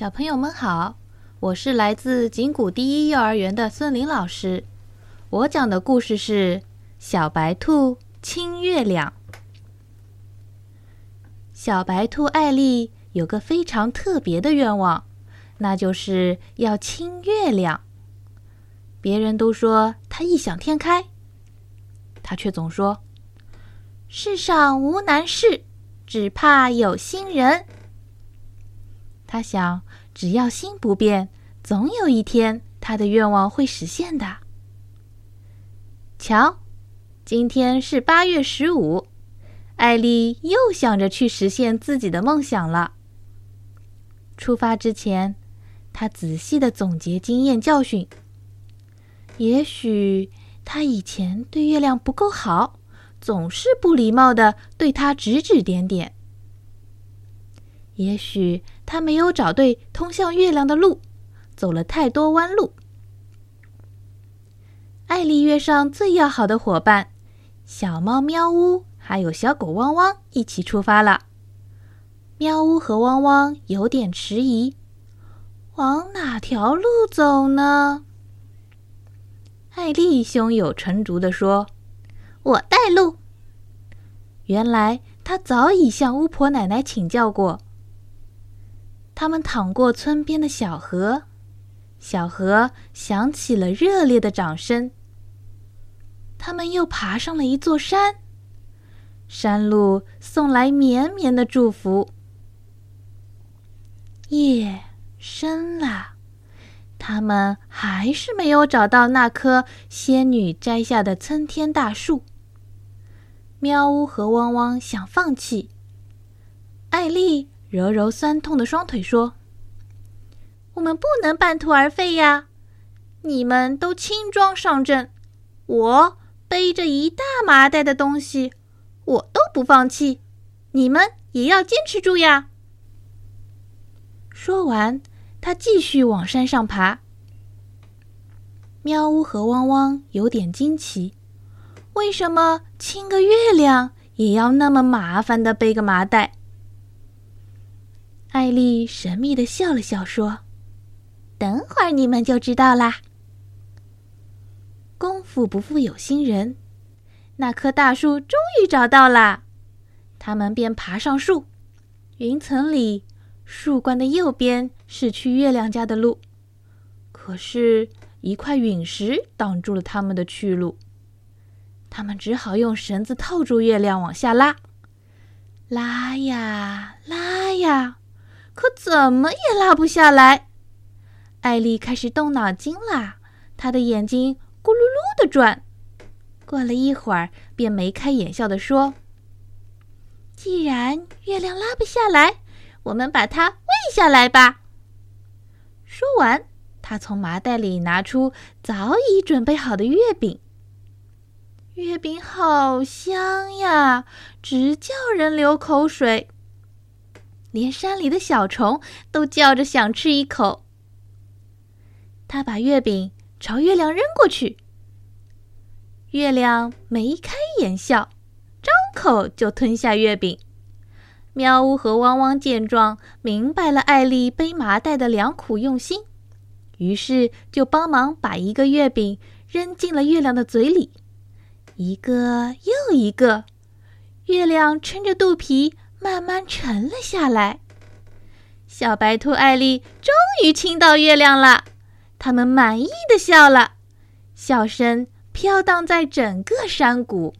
小朋友们好，我是来自景谷第一幼儿园的孙林老师。我讲的故事是《小白兔亲月亮》。小白兔艾丽有个非常特别的愿望，那就是要亲月亮。别人都说她异想天开，她却总说：“世上无难事，只怕有心人。”他想，只要心不变，总有一天他的愿望会实现的。瞧，今天是八月十五，艾丽又想着去实现自己的梦想了。出发之前，他仔细的总结经验教训。也许他以前对月亮不够好，总是不礼貌的对他指指点点。也许他没有找对通向月亮的路，走了太多弯路。艾丽约上最要好的伙伴小猫喵呜，还有小狗汪汪一起出发了。喵呜和汪汪有点迟疑，往哪条路走呢？艾丽胸有成竹地说：“我带路。”原来他早已向巫婆奶奶请教过。他们淌过村边的小河，小河响起了热烈的掌声。他们又爬上了一座山，山路送来绵绵的祝福。夜深了，他们还是没有找到那棵仙女摘下的参天大树。喵呜和汪汪想放弃，艾丽。揉揉酸痛的双腿，说：“我们不能半途而废呀！你们都轻装上阵，我背着一大麻袋的东西，我都不放弃。你们也要坚持住呀！”说完，他继续往山上爬。喵呜和汪汪有点惊奇：为什么亲个月亮也要那么麻烦的背个麻袋？丽神秘的笑了笑，说：“等会儿你们就知道啦。”功夫不负有心人，那棵大树终于找到了，他们便爬上树。云层里，树冠的右边是去月亮家的路，可是，一块陨石挡住了他们的去路。他们只好用绳子套住月亮，往下拉，拉呀拉呀。可怎么也拉不下来，艾丽开始动脑筋啦。她的眼睛咕噜噜的转，过了一会儿，便眉开眼笑的说：“既然月亮拉不下来，我们把它喂下来吧。”说完，她从麻袋里拿出早已准备好的月饼。月饼好香呀，直叫人流口水。连山里的小虫都叫着想吃一口。他把月饼朝月亮扔过去，月亮眉开眼笑，张口就吞下月饼。喵呜和汪汪见状，明白了艾丽背麻袋的良苦用心，于是就帮忙把一个月饼扔进了月亮的嘴里，一个又一个，月亮撑着肚皮。慢慢沉了下来，小白兔艾丽终于亲到月亮了。他们满意的笑了，笑声飘荡在整个山谷。